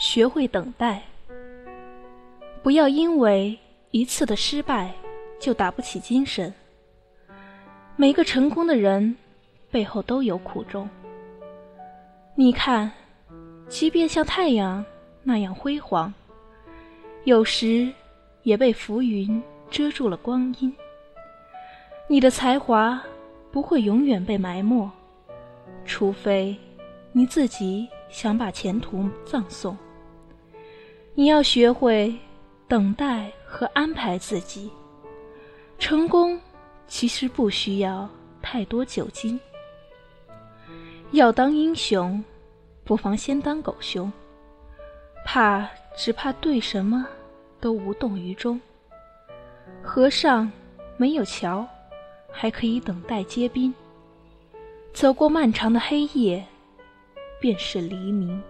学会等待。不要因为一次的失败就打不起精神。每个成功的人背后都有苦衷。你看，即便像太阳那样辉煌，有时也被浮云遮住了光阴。你的才华不会永远被埋没，除非你自己想把前途葬送。你要学会等待和安排自己。成功其实不需要太多酒精。要当英雄，不妨先当狗熊。怕只怕对什么都无动于衷。河上没有桥。还可以等待结冰，走过漫长的黑夜，便是黎明。